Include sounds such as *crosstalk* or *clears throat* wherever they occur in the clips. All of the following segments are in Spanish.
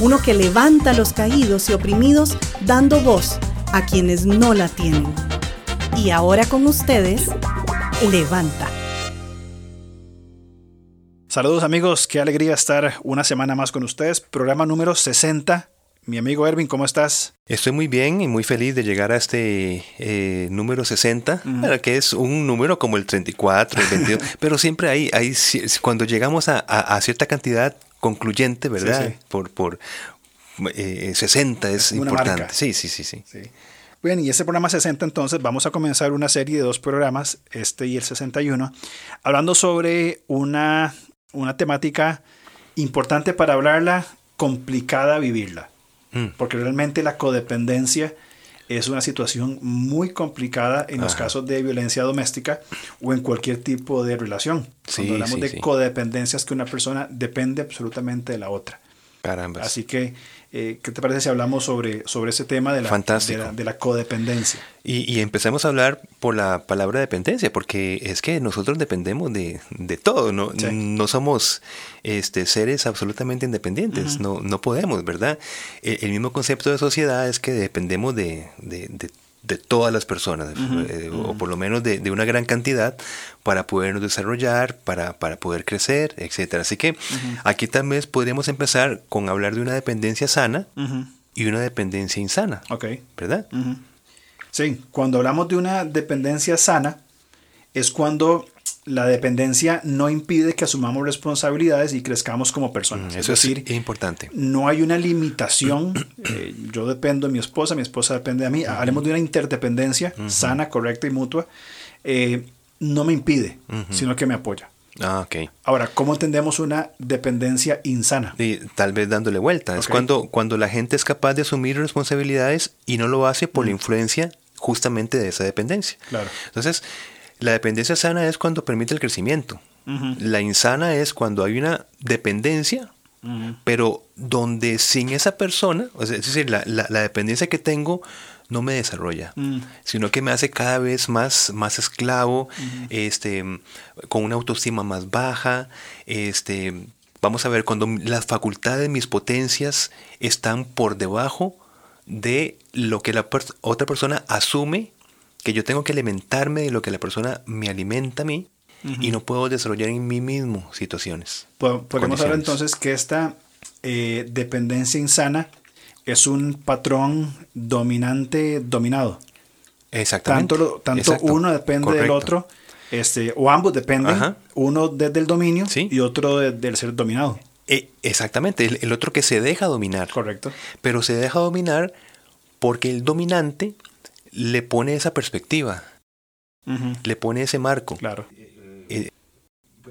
uno que levanta a los caídos y oprimidos dando voz a quienes no la tienen. Y ahora con ustedes, Levanta. Saludos amigos, qué alegría estar una semana más con ustedes. Programa número 60. Mi amigo Erwin, ¿cómo estás? Estoy muy bien y muy feliz de llegar a este eh, número 60, que es un número como el 34, el 22, *laughs* pero siempre hay, hay cuando llegamos a, cierta cantidad concluyente, ¿verdad? Por, por 60 eh, es, importante. Sí, sí, sí, sí. Bien, y ese programa 60 entonces vamos a comenzar una serie de dos programas, este y el 61, hablando sobre una, una temática importante para hablarla, complicada vivirla. Mm. Porque realmente la codependencia es una situación muy complicada en los casos de violencia doméstica o en cualquier tipo de relación. Cuando hablamos de codependencia es que una persona depende absolutamente de la otra. Caramba. Así que eh, ¿Qué te parece si hablamos sobre, sobre ese tema de la, de la, codependencia? Y, y, empecemos a hablar por la palabra dependencia, porque es que nosotros dependemos de, todo, no, no somos este, seres absolutamente independientes, no, no podemos, ¿verdad? El, el, mismo concepto de sociedad es que dependemos de, de, de de todas las personas, eh, o por lo menos de, una gran cantidad, para podernos desarrollar, para, para poder crecer, etc. Así que aquí también podríamos empezar con hablar de una dependencia sana y una dependencia insana. Ok. ¿Verdad? Sí, cuando hablamos de una dependencia sana, es cuando la dependencia no impide que asumamos responsabilidades y crezcamos como personas. eso es, decir, importante. No hay una limitación. *clears throat* Eh, yo dependo de mi esposa, mi esposa depende de mí. Hablemos de una interdependencia sana, correcta y mutua. Eh, no me impide, sino que me apoya. Ah, ok. Ahora, ¿cómo entendemos una dependencia insana? Y tal vez dándole vuelta. Es cuando, cuando la gente es capaz de asumir responsabilidades y no lo hace por la influencia justamente de esa dependencia. Claro. Entonces, la dependencia sana es cuando permite el crecimiento. La insana es cuando hay una dependencia, pero donde sin esa persona, es decir, la, dependencia que tengo no me desarrolla, mm. sino que me hace cada vez más, más esclavo, este, con una autoestima más baja, este, vamos a ver, cuando las facultades, mis potencias están por debajo de lo que la otra persona asume que yo tengo que alimentarme de lo que la persona me alimenta a mí y no puedo desarrollar en mí mismo situaciones. Podemos hablar entonces que esta eh, dependencia insana es un patrón dominante dominado. Exactamente. Tanto, tanto uno depende del otro, este, o ambos dependen, uno desde el dominio y otro del ser dominado. E, exactamente, el, el, otro que se deja dominar. Correcto. Pero se deja dominar porque el dominante le pone esa perspectiva, le pone ese marco. Claro. Eh,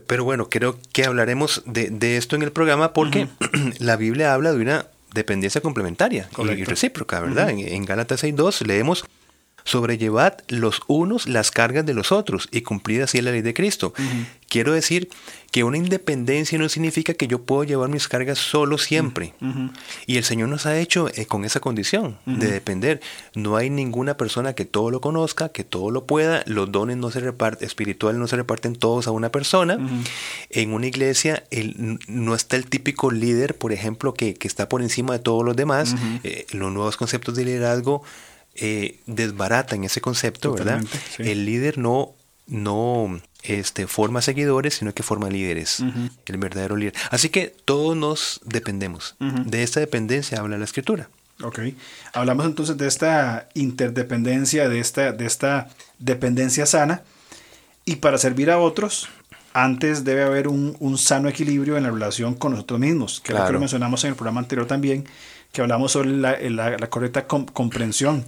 pero bueno, creo que hablaremos de, esto en el programa porque *clears throat* la Biblia habla de una dependencia complementaria y recíproca, ¿verdad? En, en Gálatas 6.2 leemos sobrellevad los unos las cargas de los otros y cumplid así la ley de Cristo. Quiero decir que una independencia no significa que yo puedo llevar mis cargas solo siempre. Y el Señor nos ha hecho eh, con esa condición de depender. No hay ninguna persona que todo lo conozca, que todo lo pueda. Los dones no se reparten, espirituales no se reparten todos a una persona. En una iglesia no está el típico líder, por ejemplo, que, está por encima de todos los demás. Eh, los nuevos conceptos de liderazgo eh, desbaratan ese concepto, ¿verdad? El líder no, no este, forma seguidores, sino que forma líderes, el verdadero líder. Así que todos nos dependemos. De esta dependencia habla la escritura. Ok. Hablamos entonces de esta interdependencia, de esta, de esta dependencia sana. Y para servir a otros, antes debe haber un, sano equilibrio en la relación con nosotros mismos, que es lo que lo mencionamos en el programa anterior también, que hablamos sobre la, correcta comprensión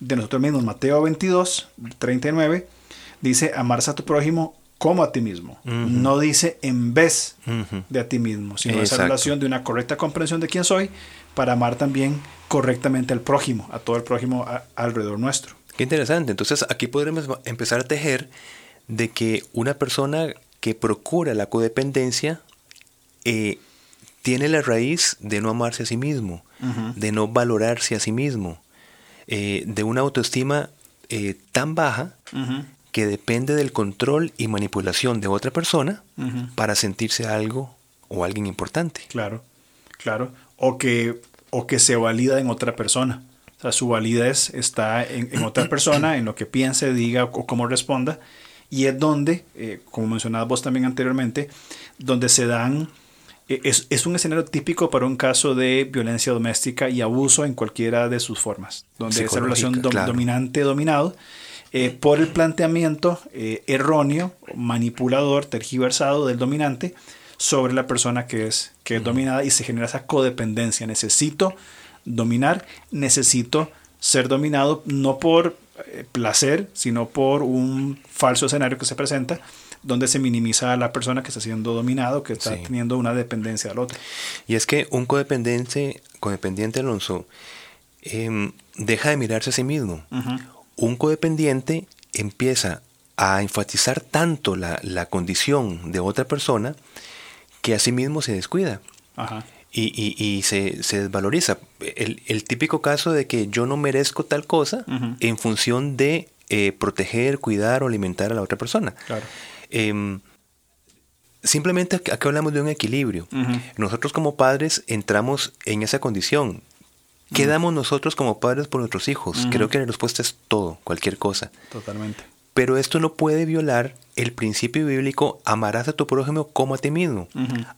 de nosotros mismos. Mateo 22, 39 dice, amarse a tu prójimo como a ti mismo. No dice en vez de a ti mismo, sino esa relación de una correcta comprensión de quién soy para amar también correctamente al prójimo, a todo el prójimo alrededor nuestro. Qué interesante. Entonces aquí podremos empezar a tejer de que una persona que procura la codependencia eh, tiene la raíz de no amarse a sí mismo, de no valorarse a sí mismo, eh, de una autoestima eh, tan baja que depende del control y manipulación de otra persona para sentirse algo o alguien importante. Claro, claro. O que, o que se valida en otra persona. O sea, su validez está en, otra persona, en lo que piense, diga o cómo responda. Y es donde, eh, como mencionabas vos también anteriormente, donde se dan es, es, un escenario típico para un caso de violencia doméstica y abuso en cualquiera de sus formas, donde esa relación dominante-dominado eh, por el planteamiento eh, erróneo, manipulador, tergiversado del dominante sobre la persona que es, que es dominada y se genera esa codependencia. Necesito dominar, necesito ser dominado no por eh, placer, sino por un falso escenario que se presenta donde se minimiza a la persona que está siendo dominado, que está teniendo una dependencia al otro. Y es que un codependiente, codependiente Alonso, em, deja de mirarse a sí mismo un codependiente empieza a enfatizar tanto la, condición de otra persona que a sí mismo se descuida. Y, se, desvaloriza. El, típico caso de que yo no merezco tal cosa en función de eh, proteger, cuidar o alimentar a la otra persona. Em, simplemente aquí hablamos de un equilibrio. Nosotros como padres entramos en esa condición. ¿Qué damos nosotros como padres por nuestros hijos? Creo que la respuesta es todo, cualquier cosa. Totalmente. Pero esto no puede violar el principio bíblico amarás a tu prójimo como a ti mismo.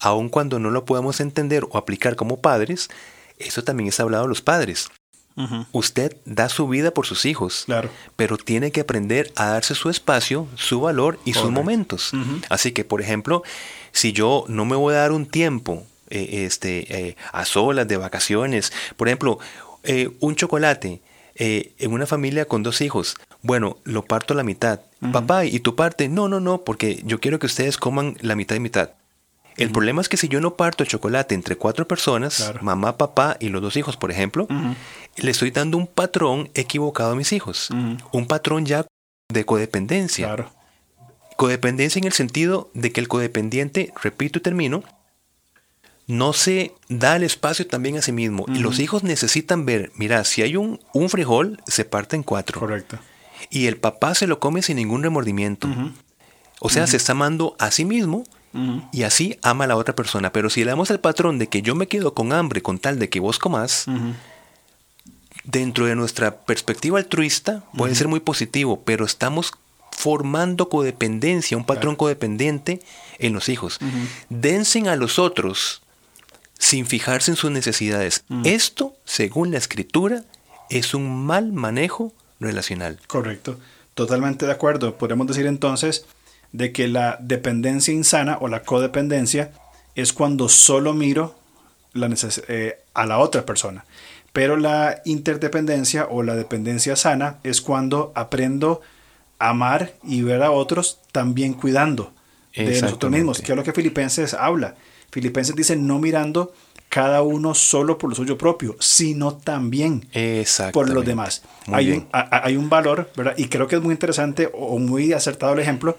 Aun cuando no lo podemos entender o aplicar como padres, eso también es hablado a los padres. Usted da su vida por sus hijos, claro. pero tiene que aprender a darse su espacio, su valor y sus momentos. Así que, por ejemplo, si yo no me voy a dar un tiempo eh, este, eh, a solas, de vacaciones. Por ejemplo, eh, un chocolate en una familia con dos hijos. Bueno, lo parto a la mitad. Papá, ¿y tu parte? No, no, no, porque yo quiero que ustedes coman la mitad y mitad. El problema es que si yo no parto el chocolate entre cuatro personas, mamá, papá y los dos hijos, por ejemplo, le estoy dando un patrón equivocado a mis hijos. Un patrón ya de codependencia. Codependencia en el sentido de que el codependiente, repito y termino, no se da el espacio también a sí mismo. Y los hijos necesitan ver, mira, si hay un, un, frijol, se parte en cuatro. Correcto. Y el papá se lo come sin ningún remordimiento. O sea, se está amando a sí mismo y así ama a la otra persona. Pero si le damos el patrón de que yo me quedo con hambre con tal de que vos comas, dentro de nuestra perspectiva altruista puede ser muy positivo, pero estamos formando codependencia, un patrón codependiente en los hijos. Densen a los otros sin fijarse en sus necesidades. Esto, según la escritura, es un mal manejo relacional. Correcto, totalmente de acuerdo. Podemos decir entonces de que la dependencia insana o la codependencia es cuando solo miro la eh, a la otra persona. Pero la interdependencia o la dependencia sana es cuando aprendo a amar y ver a otros también cuidando de nosotros mismos, que es lo que Filipenses habla Filipenses dice no mirando cada uno solo por lo suyo propio, sino también por los demás. Hay un, hay un, valor, ¿verdad? Y creo que es muy interesante o muy acertado el ejemplo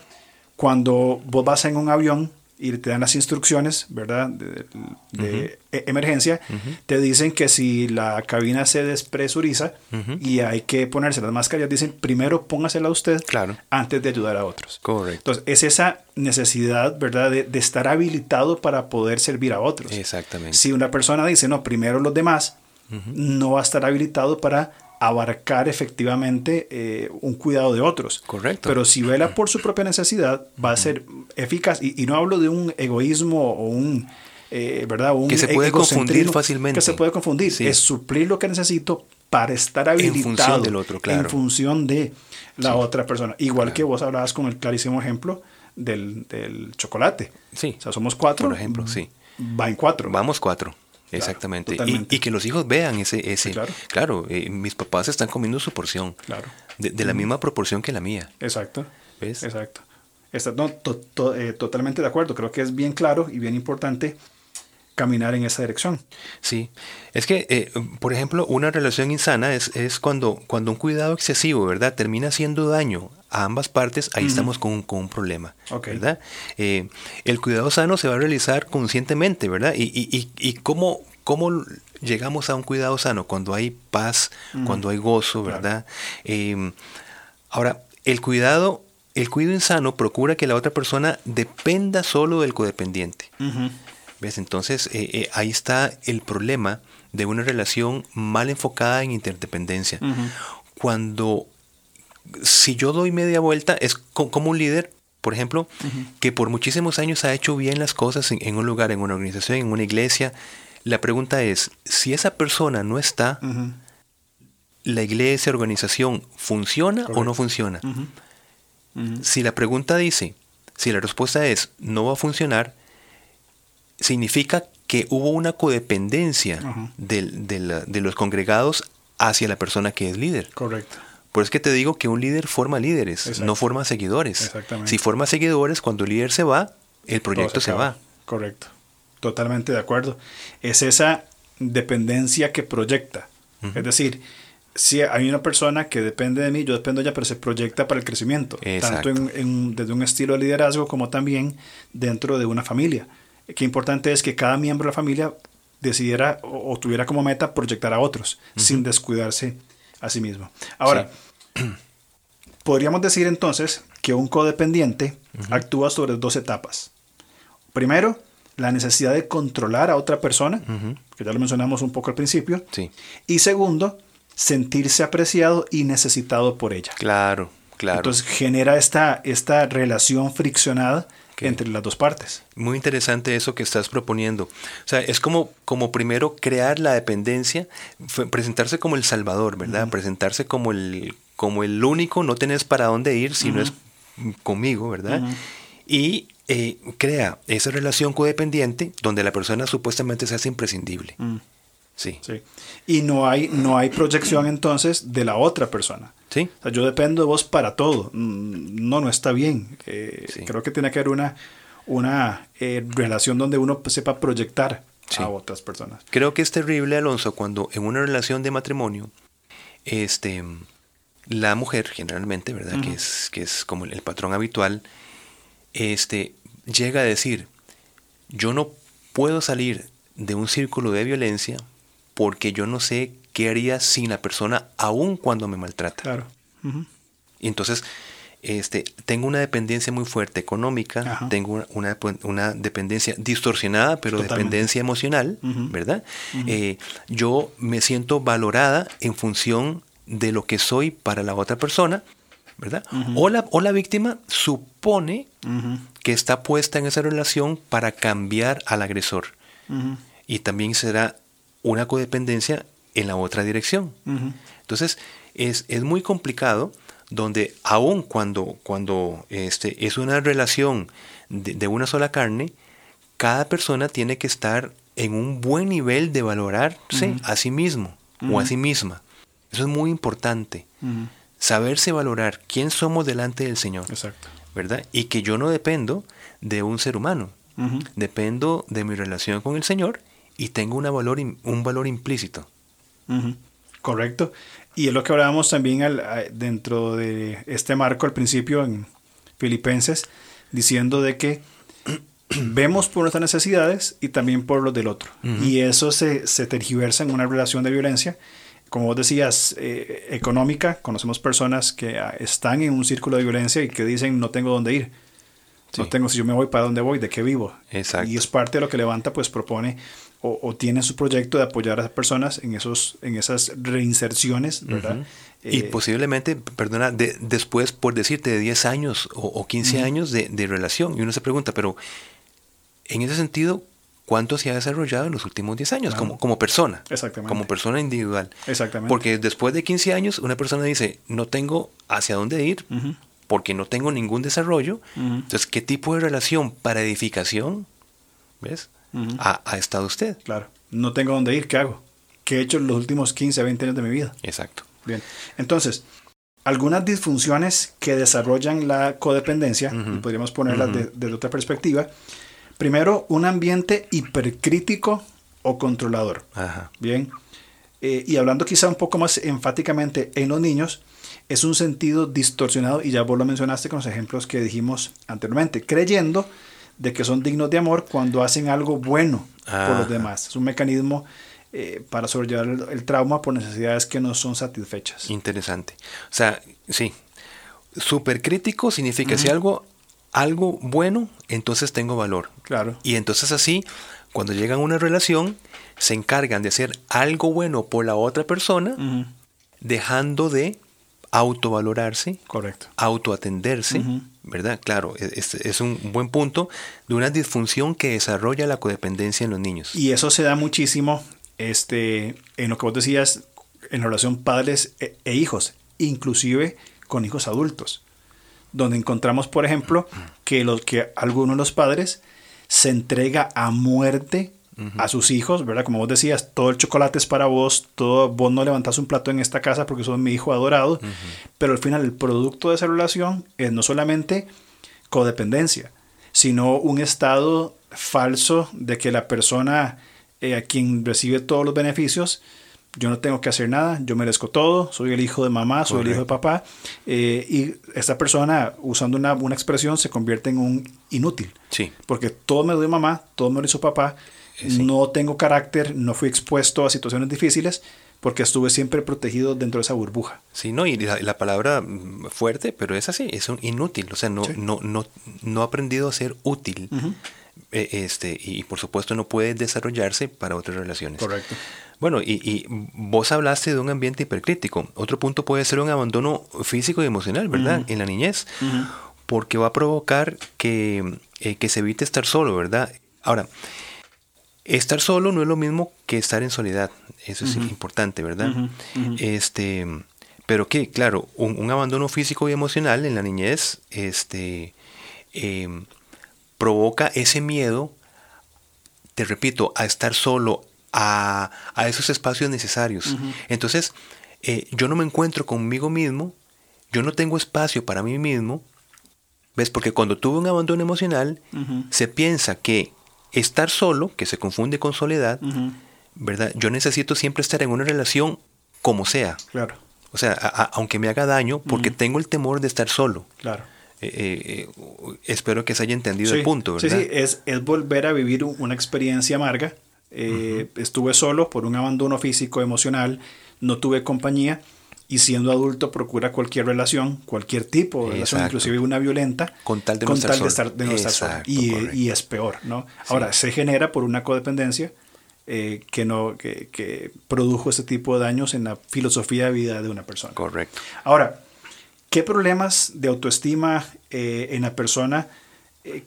cuando vos vas en un avión y te dan las instrucciones, ¿verdad? De, e, emergencia, te dicen que si la cabina se despresuriza y hay que ponerse las máscaras, dicen primero póngasela a usted claro. antes de ayudar a otros. Correcto. Entonces, es esa necesidad, ¿verdad? De, de, estar habilitado para poder servir a otros. Exactamente. Si una persona dice, no, primero los demás, no va a estar habilitado para abarcar efectivamente eh, un cuidado de otros. Correcto. Pero si vela por su propia necesidad, va a ser eficaz. Y, no hablo de un egoísmo o un... Eh, ¿verdad? Un que se puede confundir fácilmente. Que se puede confundir. Es suplir lo que necesito para estar habilitado. En función del otro, claro. En función de la otra persona. Igual que vos hablabas con el clarísimo ejemplo del, del chocolate. Sí. O sea, somos cuatro. Por ejemplo, sí. Va en cuatro. Vamos cuatro. Exactamente. Y, que los hijos vean ese... ese claro, eh, mis papás están comiendo su porción. Claro. De, la misma proporción que la mía. Exacto. ¿Ves? Exacto. Está, no, eh, totalmente de acuerdo. Creo que es bien claro y bien importante caminar en esa dirección. Sí, es que, eh, por ejemplo, una relación insana es, es, cuando, cuando un cuidado excesivo, ¿verdad? Termina haciendo daño a ambas partes, ahí estamos con, con, un problema, ¿verdad? Eh, el cuidado sano se va a realizar conscientemente, ¿verdad? Y, y, y, cómo, cómo, llegamos a un cuidado sano cuando hay paz, cuando hay gozo, ¿verdad? Em, ahora, el cuidado, el cuidado insano procura que la otra persona dependa solo del codependiente. ¿Ves? Entonces, eh, eh, ahí está el problema de una relación mal enfocada en interdependencia. Cuando, si yo doy media vuelta, es como un líder, por ejemplo, que por muchísimos años ha hecho bien las cosas en, un lugar, en una organización, en una iglesia. La pregunta es, si esa persona no está, ¿la iglesia, organización, funciona o no funciona? Si la pregunta dice, si la respuesta es, no va a funcionar, significa que hubo una codependencia de los congregados hacia la persona que es líder. Correcto. Por eso es que te digo que un líder forma líderes, no forma seguidores. Exactamente. Si forma seguidores, cuando el líder se va, el proyecto se, va. Correcto. Totalmente de acuerdo. Es esa dependencia que proyecta. Es decir, si hay una persona que depende de mí, yo dependo de ella, pero se proyecta para el crecimiento. Tanto desde un estilo de liderazgo como también dentro de una familia qué importante es que cada miembro de la familia decidiera o, tuviera como meta proyectar a otros sin descuidarse a sí mismo. Ahora, *clears throat* podríamos decir entonces que un codependiente actúa sobre dos etapas. Primero, la necesidad de controlar a otra persona, que ya lo mencionamos un poco al principio. Y segundo, sentirse apreciado y necesitado por ella. Claro, claro. Entonces genera esta, esta relación friccionada entre las dos partes. Muy interesante eso que estás proponiendo. O sea, es como, como primero crear la dependencia, presentarse como el salvador, ¿verdad? Presentarse como el, como el único, no tenés para dónde ir si no es conmigo, ¿verdad? Y eh, crea esa relación codependiente donde la persona supuestamente se hace imprescindible. Sí. sí. Y no hay, no hay proyección entonces de la otra persona. Sí. O sea, yo dependo de vos para todo. Mm, no, no está bien. Eh, creo que tiene que haber una, una eh, relación donde uno sepa proyectar a otras personas. Creo que es terrible, Alonso, cuando en una relación de matrimonio, este, la mujer generalmente, ¿verdad? que, es, que es como el patrón habitual, este, llega a decir, yo no puedo salir de un círculo de violencia porque yo no sé qué haría sin la persona aún cuando me maltrata. Claro. Y entonces, este, tengo una dependencia muy fuerte económica, tengo una, una, dependencia distorsionada, pero dependencia emocional, ¿verdad? Eh, yo me siento valorada en función de lo que soy para la otra persona, ¿verdad? o, la, o la víctima supone que está puesta en esa relación para cambiar al agresor. Y también será una codependencia en la otra dirección. Entonces, es, es, muy complicado donde aun cuando, cuando este, es una relación de, una sola carne, cada persona tiene que estar en un buen nivel de valorarse a sí mismo o a sí misma. Eso es muy importante. Saberse valorar quién somos delante del Señor. Exacto. ¿Verdad? Y que yo no dependo de un ser humano. Dependo de mi relación con el Señor y tengo una valor, un valor implícito. Correcto. Y es lo que hablábamos también al, dentro de este marco al principio en Filipenses, diciendo de que *clears throat* vemos por nuestras necesidades y también por los del otro. Y eso se, se, tergiversa en una relación de violencia. Como vos decías, eh, económica, conocemos personas que ah, están en un círculo de violencia y que dicen no tengo dónde ir. No tengo, si yo me voy, ¿para dónde voy? ¿De qué vivo? Exacto. Y es parte de lo que Levanta, pues propone o, tiene su proyecto de apoyar a las personas en, esos, en esas reinserciones, ¿verdad? y eh, posiblemente, perdona, de, después, por decirte, de 10 años o, 15 años de, de, relación. Y uno se pregunta, pero en ese sentido, ¿cuánto se ha desarrollado en los últimos 10 años como, como persona? Exactamente. Como persona individual. Exactamente. Porque después de 15 años, una persona dice, no tengo hacia dónde ir, porque no tengo ningún desarrollo. Entonces, ¿qué tipo de relación para edificación? ¿Ves? Ha, estado usted. Claro. No tengo dónde ir, ¿qué hago? ¿Qué he hecho en los últimos 15, 20 años de mi vida? Exacto. Bien. Entonces, algunas disfunciones que desarrollan la codependencia, podríamos ponerlas desde otra perspectiva, Primero, un ambiente hipercrítico o controlador. Ajá. Bien. Eh, y hablando quizá un poco más enfáticamente en los niños, es un sentido distorsionado, y ya vos lo mencionaste con los ejemplos que dijimos anteriormente, creyendo de que son dignos de amor cuando hacen algo bueno por los Ajá. demás. Es un mecanismo eh, para sobrellevar el, el trauma por necesidades que no son satisfechas. Interesante. O sea, sí. Supercrítico significa si algo, algo bueno, entonces tengo valor. Claro. Y entonces así, cuando llegan a una relación, se encargan de hacer algo bueno por la otra persona, dejando de autovalorarse, Correcto. autoatenderse. ¿verdad? Claro, e- es, es un buen punto de una disfunción que desarrolla la codependencia en los niños. Y eso se da muchísimo este, en lo que vos decías, en relación padres e, e hijos, inclusive con hijos adultos, donde encontramos, por ejemplo, que, los, que alguno de los padres se entrega a muerte a sus hijos, ¿verdad? Como vos decías, todo el chocolate es para vos, todo, vos no levantás un plato en esta casa porque sos mi hijo adorado, pero al final el producto de esa relación es no solamente codependencia, sino un estado falso de que la persona eh, a quien recibe todos los beneficios, yo no tengo que hacer nada, yo merezco todo, soy el hijo de mamá, soy el hijo de papá, eh, y esta persona, usando una, una expresión, se convierte en un inútil, Sí, porque todo me lo dio mamá, todo me lo hizo papá, sí. no tengo carácter, no fui expuesto a situaciones difíciles, porque estuve siempre protegido dentro de esa burbuja. sí, no, y la, la palabra mm, fuerte, pero es así, es un inútil, o sea, no, Sí. no, no, no ha aprendido a ser útil. Eh, este, y por supuesto no puede desarrollarse para otras relaciones. Correcto. Bueno, y, y vos hablaste de un ambiente hipercrítico. Otro punto puede ser un abandono físico y emocional, ¿verdad? En la niñez. Porque va a provocar que, eh, que se evite estar solo, ¿verdad? Ahora, estar solo no es lo mismo que estar en soledad. Eso es importante, ¿verdad? Este, pero que, claro, un, un abandono físico y emocional en la niñez, este, em, provoca ese miedo, te repito, a estar solo, a, a esos espacios necesarios. Entonces, eh, yo no me encuentro conmigo mismo, yo no tengo espacio para mí mismo, ¿ves? Porque cuando tuve un abandono emocional, se piensa que estar solo, que se confunde con soledad. ¿verdad? Yo necesito siempre estar en una relación como sea. Claro, O sea, a- a- aunque me haga daño, porque tengo el temor de estar solo. claro. Eh, eh, espero que se haya entendido Sí, el punto, sí, ¿verdad? sí, es, es volver a vivir un- una experiencia amarga. Eh, Estuve solo por un abandono físico, emocional, no tuve compañía y siendo adulto procura cualquier relación, cualquier tipo de relación, inclusive una violenta, Con tal de no estar estar- de no estar solo. Y, es peor, ¿no? Ahora, se genera por una codependencia eh, que, no, que, que produjo este tipo de daños en la filosofía de vida de una persona. Correcto. Ahora, ¿qué problemas de autoestima eh, en la persona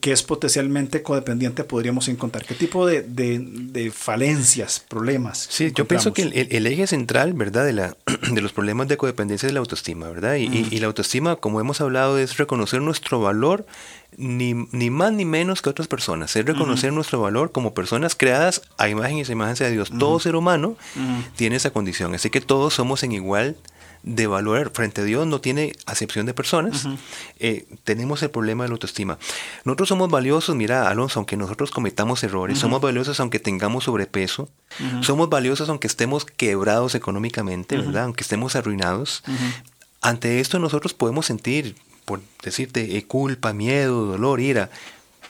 que es potencialmente codependiente podríamos encontrar? ¿Qué tipo de, de- de falencias, problemas? Sí, yo pienso que el, eje central, ¿verdad? De, la, *clears throat* de los problemas de codependencia es la autoestima, ¿verdad? Y, y- y la autoestima, como hemos hablado, es reconocer nuestro valor ni, ni más ni menos que otras personas. Es reconocer nuestro valor como personas creadas a imagen y semejanza de Dios. Todo ser humano tiene esa condición. Así que todos somos en igual de valor frente a Dios, no tiene acepción de personas. Eh, tenemos el problema de la autoestima. Nosotros somos valiosos, mira, Alonso, aunque nosotros cometamos errores, somos valiosos aunque tengamos sobrepeso, somos valiosos aunque estemos quebrados económicamente, ¿verdad? Aunque estemos arruinados. Ante esto nosotros podemos sentir, por decirte, eh, culpa, miedo, dolor, ira,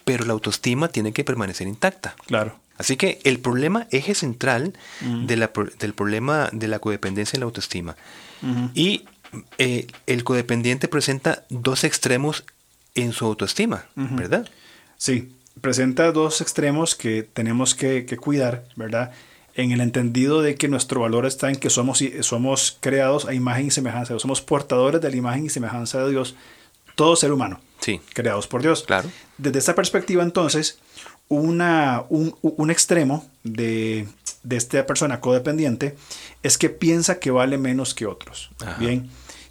pero la autoestima tiene que permanecer intacta. Claro. Así que el problema, eje central de la del problema de la codependencia en la autoestima. Y eh, el codependiente presenta dos extremos en su autoestima, ¿verdad? Sí, presenta dos extremos que tenemos que, que cuidar, ¿verdad? En el entendido de que nuestro valor está en que somos, somos creados a imagen y semejanza, de somos portadores de la imagen y semejanza de Dios, todo ser humano, Sí, creados por Dios. Claro. Desde esta perspectiva, entonces, una, un, un extremo de, de esta persona codependiente es que piensa que vale menos que otros. Ajá. Bien,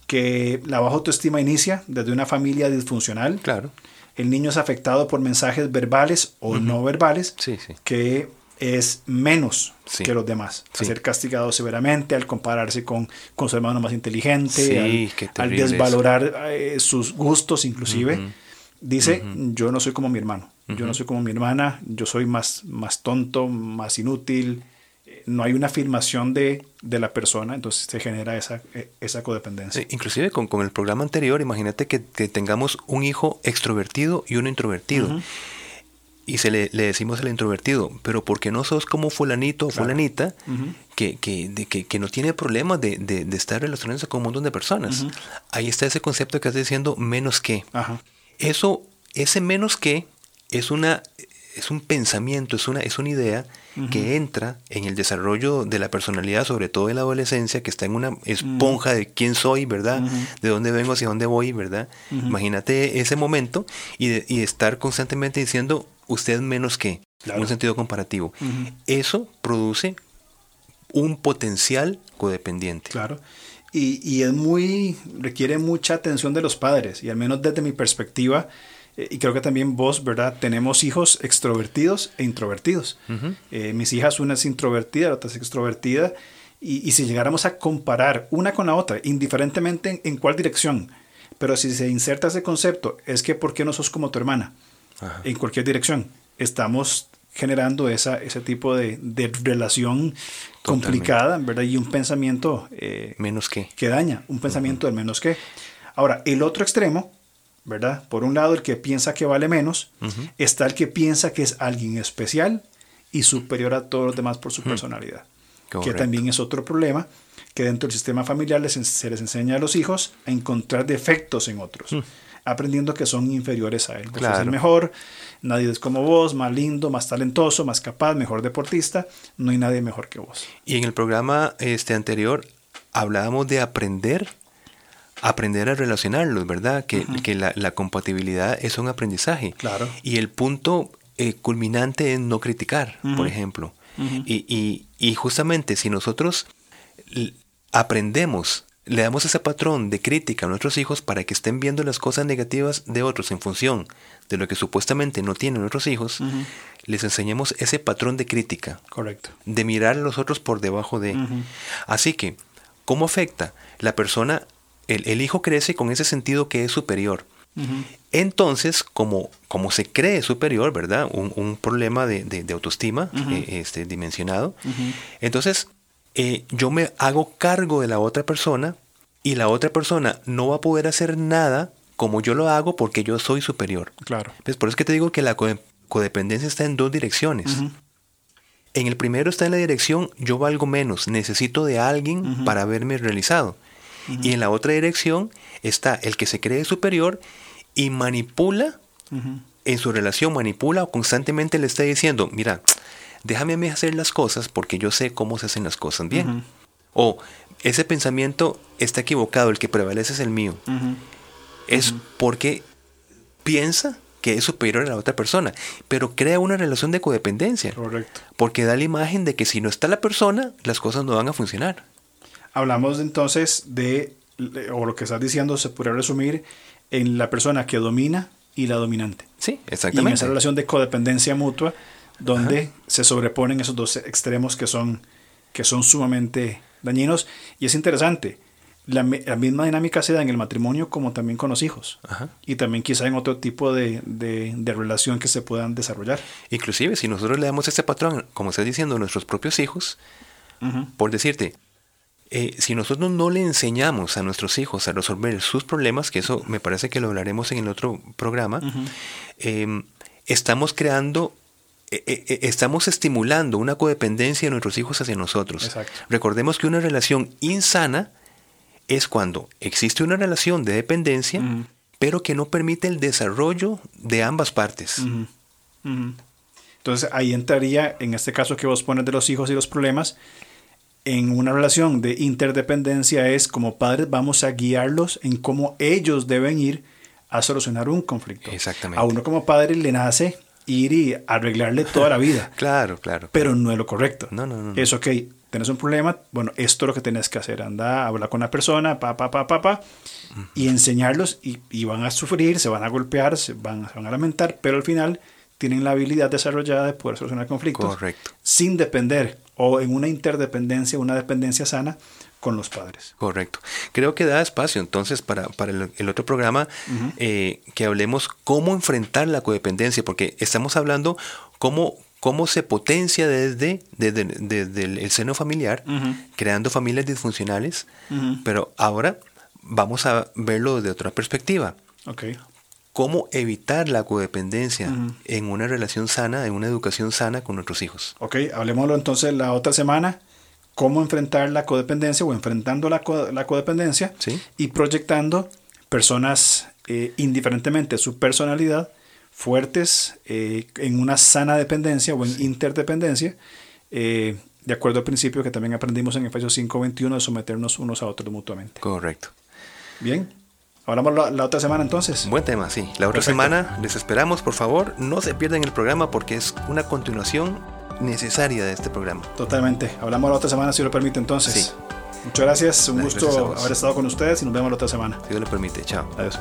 que la baja autoestima inicia desde una familia disfuncional. claro. El niño es afectado por mensajes verbales o no verbales Sí, sí. que es menos Sí. que los demás. Sí. A ser castigado severamente al compararse con, con su hermano más inteligente, Sí, al, desvalorar eh, sus gustos inclusive. Dice, yo no soy como mi hermano. Yo no soy como mi hermana, yo soy más, más tonto, más inútil. No hay una afirmación de, de la persona, entonces se genera esa, e, esa codependencia. inclusive con, con, el programa anterior, imagínate que, que, tengamos un hijo extrovertido y uno introvertido. Y se le, le, decimos al introvertido, pero ¿por qué no sos como fulanito o fulanita que, que, de, que, que, no tiene problemas de, de, de, estar relacionándose con un montón de personas? Ahí está ese concepto que estás diciendo menos que. Eso, ese menos que es una es un pensamiento, es una, es una idea que entra en el desarrollo de la personalidad, sobre todo en la adolescencia, que está en una esponja de quién soy, ¿verdad? De dónde vengo, hacia dónde voy, ¿verdad? Imagínate ese momento y, de, y estar constantemente diciendo usted menos que, en un sentido comparativo. Eso produce un potencial codependiente. Claro. Y, y es muy, requiere mucha atención de los padres, y al menos desde mi perspectiva, eh, y creo que también vos, ¿verdad? Tenemos hijos extrovertidos e introvertidos. eh, mis hijas, una es introvertida, la otra es extrovertida. Y, y, si llegáramos a comparar una con la otra, indiferentemente en, en, cuál dirección, pero si se inserta ese concepto, es que ¿por qué no sos como tu hermana? Ajá. En cualquier dirección. Estamos generando esa, ese tipo de, de relación Totalmente. complicada, ¿verdad? Y un pensamiento... Eh, menos que. Que daña, un pensamiento uh -huh. del menos que. Ahora, el otro extremo ¿verdad? Por un lado, el que piensa que vale menos, uh -huh. está el que piensa que es alguien especial y superior a todos los demás por su uh -huh. personalidad. Correcto. Que también es otro problema, que dentro del sistema familiar les, se les enseña a los hijos a encontrar defectos en otros, uh -huh. aprendiendo que son inferiores a él. Vos claro. sos el mejor, nadie es como vos, más lindo, más talentoso, más capaz, mejor deportista, no hay nadie mejor que vos. Y en el programa este anterior hablábamos de aprender aprender a relacionarlos, ¿verdad? Que, uh -huh. que la, la, compatibilidad es un aprendizaje. Claro. Y el punto eh, culminante es no criticar, uh -huh. por ejemplo. Uh -huh. y, y, y, justamente si nosotros aprendemos, le damos ese patrón de crítica a nuestros hijos para que estén viendo las cosas negativas de otros en función de lo que supuestamente no tienen nuestros hijos, les enseñemos ese patrón de crítica. Correcto. De mirar a los otros por debajo de. Así que, ¿cómo afecta la persona el, el, hijo crece con ese sentido que es superior. Uh -huh. Entonces, como, como se cree superior, ¿verdad? Un, un problema de, de, de autoestima uh -huh. eh, este, dimensionado. Uh -huh. Entonces, eh, yo me hago cargo de la otra persona y la otra persona no va a poder hacer nada como yo lo hago porque yo soy superior. Claro. Pues por eso es que te digo que la codependencia está en dos direcciones. En el primero está en la dirección yo valgo menos, necesito de alguien para verme realizado. Uh -huh. Y en la otra dirección está el que se cree superior y manipula uh -huh. en su relación, manipula o constantemente le está diciendo, mira, déjame a mí hacer las cosas porque yo sé cómo se hacen las cosas bien. Uh -huh. O ese pensamiento está equivocado, el que prevalece es el mío. Es porque piensa que es superior a la otra persona, pero crea una relación de codependencia. Correcto. Porque da la imagen de que si no está la persona, las cosas no van a funcionar. Hablamos entonces de, o lo que estás diciendo se puede resumir en la persona que domina y la dominante. Sí, exactamente. Y en esa relación de codependencia mutua, donde Ajá. se sobreponen esos dos extremos que son, que son sumamente dañinos. Y es interesante, la, la, misma dinámica se da en el matrimonio como también con los hijos. Ajá. Y también quizá en otro tipo de, de, de, relación que se puedan desarrollar. Inclusive si nosotros le damos ese patrón, como estás diciendo, a nuestros propios hijos, uh -huh. por decirte, eh, si nosotros no le enseñamos a nuestros hijos a resolver sus problemas, que eso me parece que lo hablaremos en el otro programa, uh -huh. eh, estamos creando, eh, estamos estimulando una codependencia de nuestros hijos hacia nosotros. Exacto. Recordemos que una relación insana es cuando existe una relación de dependencia, uh -huh. pero que no permite el desarrollo de ambas partes. Uh -huh. Entonces ahí entraría, en este caso que vos pones de los hijos y los problemas, en una relación de interdependencia es como padres vamos a guiarlos en cómo ellos deben ir a solucionar un conflicto. Exactamente. A uno como padre le nace ir y arreglarle toda la vida. *laughs* claro, claro. Pero no es lo correcto. No, no, no. Es ok, tenés un problema, bueno, esto es lo que tenés que hacer. Anda, habla con la persona, pa, pa, pa, pa, pa, uh -huh. y enseñarlos y, y, van a sufrir, se van a golpear, se van, se van a lamentar, pero al final tienen la habilidad desarrollada de poder solucionar conflictos Correcto. sin depender o en una interdependencia, una dependencia sana, con los padres. Correcto. Creo que da espacio entonces para, para el, otro programa eh, que hablemos cómo enfrentar la codependencia, porque estamos hablando cómo, cómo se potencia desde, desde, el seno familiar, creando familias disfuncionales, pero ahora vamos a verlo de otra perspectiva. Okay. ¿Cómo evitar la codependencia en una relación sana, en una educación sana con nuestros hijos? Ok, hablemoslo entonces la otra semana cómo enfrentar la codependencia o enfrentando la, la codependencia y proyectando personas eh, indiferentemente su personalidad fuertes eh, en una sana dependencia o en interdependencia, eh, de acuerdo al principio que también aprendimos en Efesios 5:21 de someternos unos a otros mutuamente. Correcto. Bien, Hablamos la, la, otra semana entonces. Buen tema, sí. La otra semana les esperamos, por favor, no se pierdan el programa porque es una continuación necesaria de este programa. Totalmente. Hablamos la otra semana, si lo permite, entonces. Sí. Muchas gracias. Un gusto haber estado con ustedes y nos vemos la otra semana. Si Dios lo permite. Chao. Adiós.